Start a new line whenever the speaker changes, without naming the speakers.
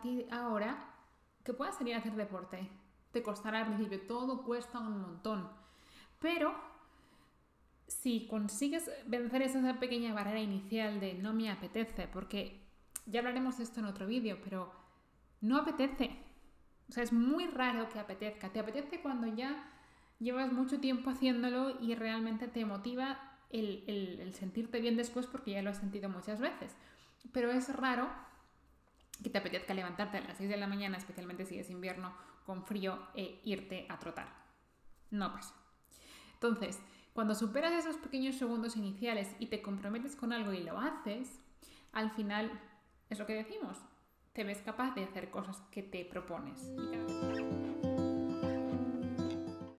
ti ahora que puedas salir a hacer deporte. Te costará al principio, todo cuesta un montón. Pero si consigues vencer esa pequeña barrera inicial de no me apetece, porque ya hablaremos de esto en otro vídeo, pero no apetece. O sea, es muy raro que apetezca. Te apetece cuando ya llevas mucho tiempo haciéndolo y realmente te motiva el, el sentirte bien después porque ya lo has sentido muchas veces. Pero es raro que te apetezca levantarte a las 6 de la mañana, especialmente si es invierno, con frío, e irte a trotar. No pasa. Entonces, cuando superas esos pequeños segundos iniciales y te comprometes con algo y lo haces, al final es lo que decimos, te ves capaz de hacer cosas que te propones.